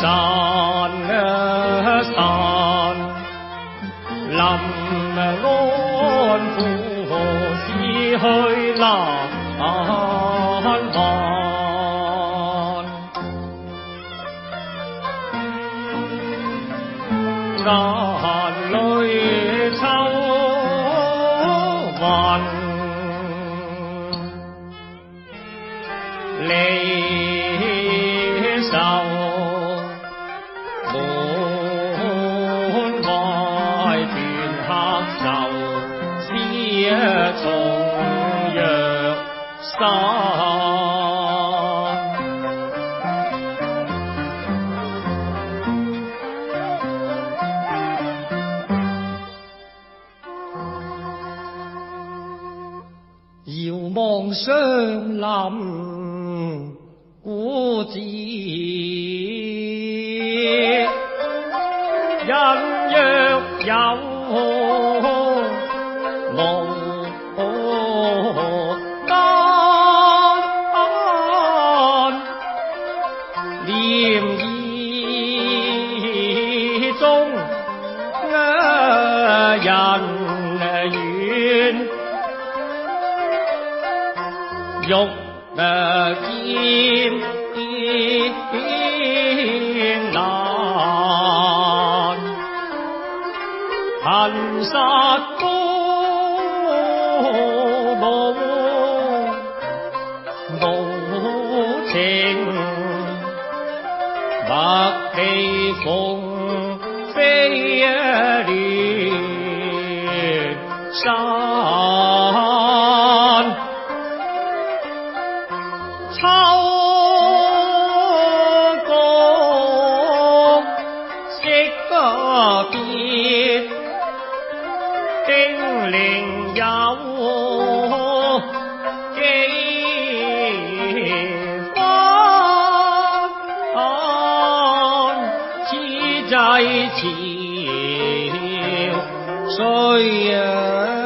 山啊山，冷安孤鸿死去难还，眼泪秋痕，离愁。望相林古寺，人若有路。人。玉勒剑天边寒孤独无情马蹄风飞而山飘水呀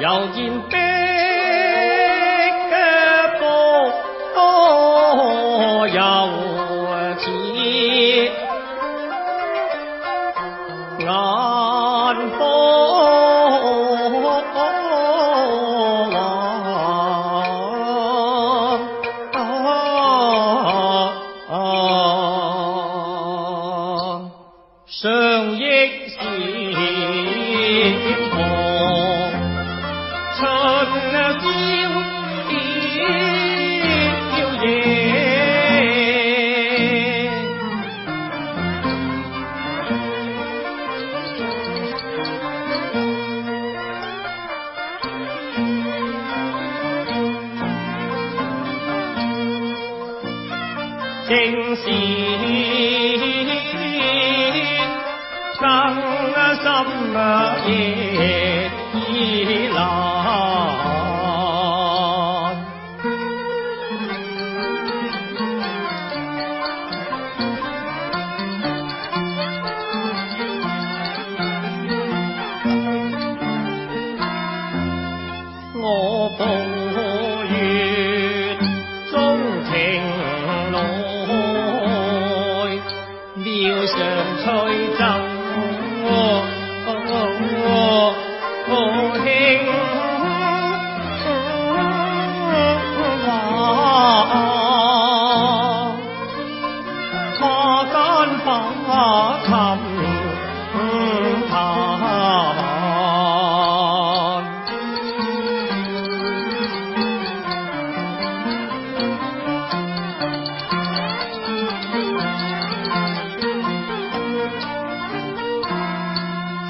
又见碧波多悠。那夜已老。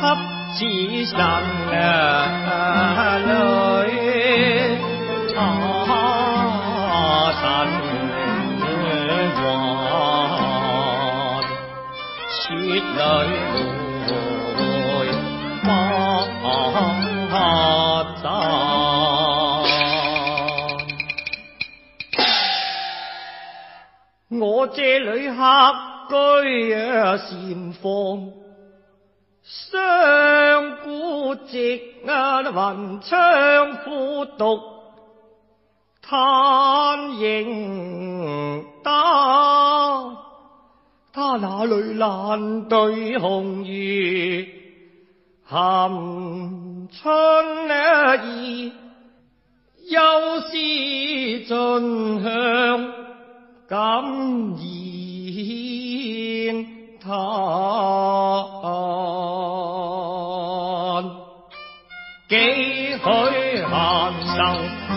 hấp chỉ rằng lời thọ sanh hoàn suýt lời rồi mong họ tan ngõ chế lưỡi hát cơi xiêm phong 相顾夕啊，云窗苦读，叹影得。他？那里难对红月含春意，又是尽向感言。叹，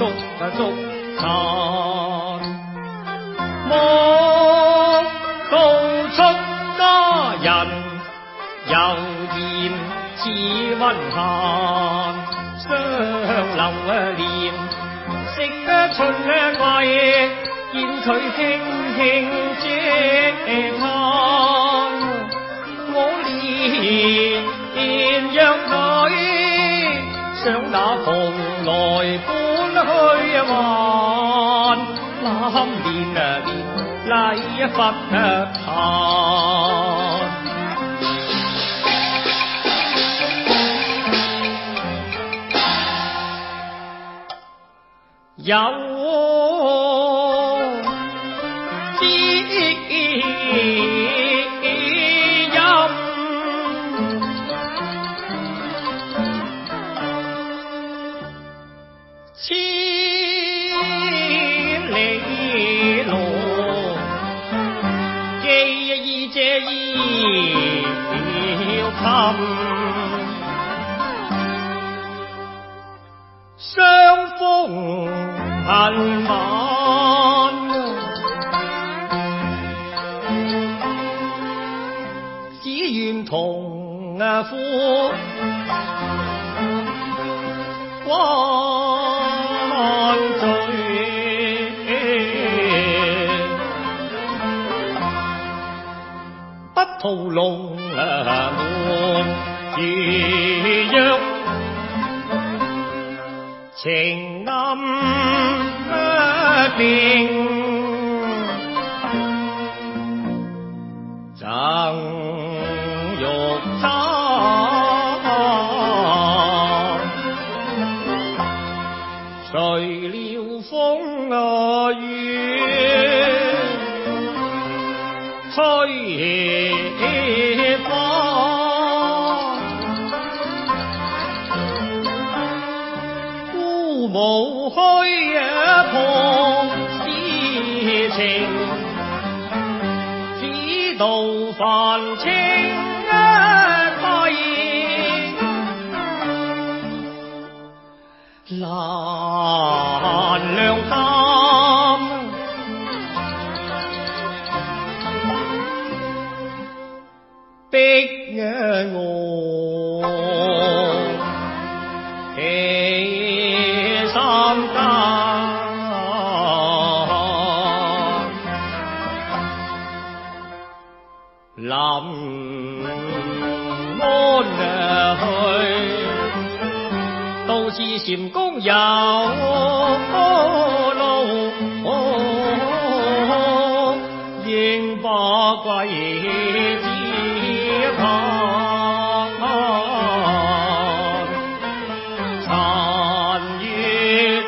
愁足足叹，莫道出家人犹嫌似温寒，相留念，食得春味，见佢轻轻嗟那年啊年礼佛谈，有。相同呼欢聚，不屠龙门。如若情暗定，只道凡情归，禅公有路应把怪爷看残月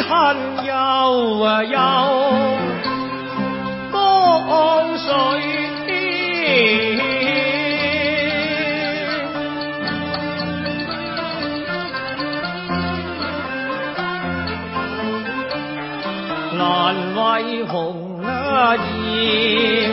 恨悠悠，江水天，难为红颜。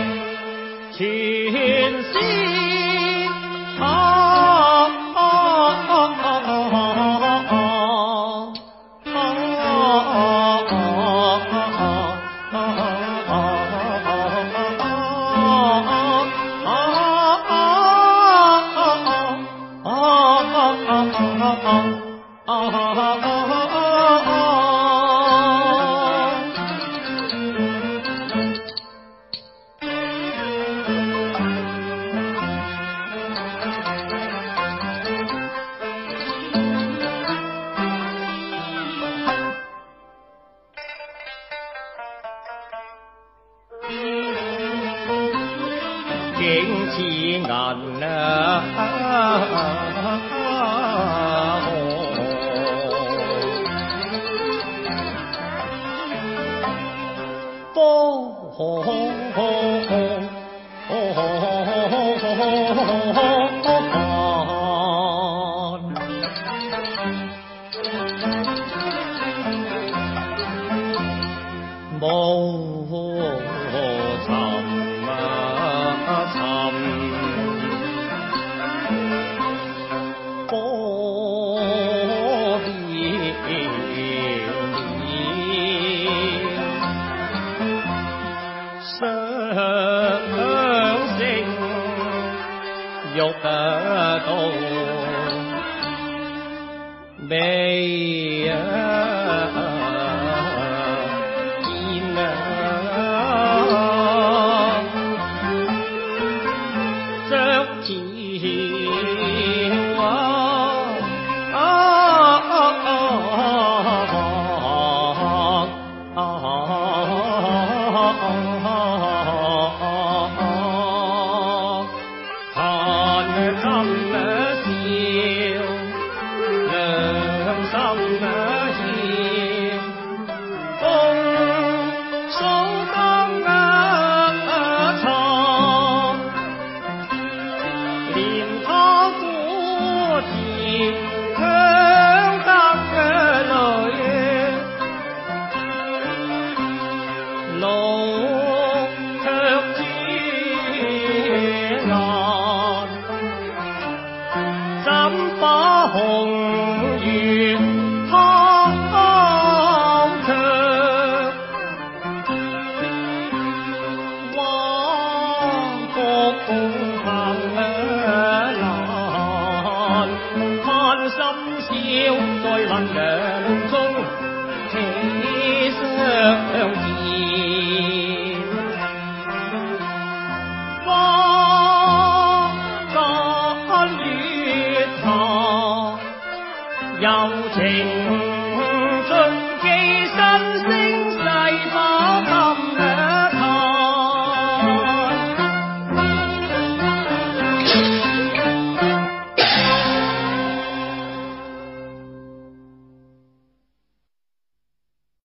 红红 dục ờ, tổ đề 红墙之难，怎把红？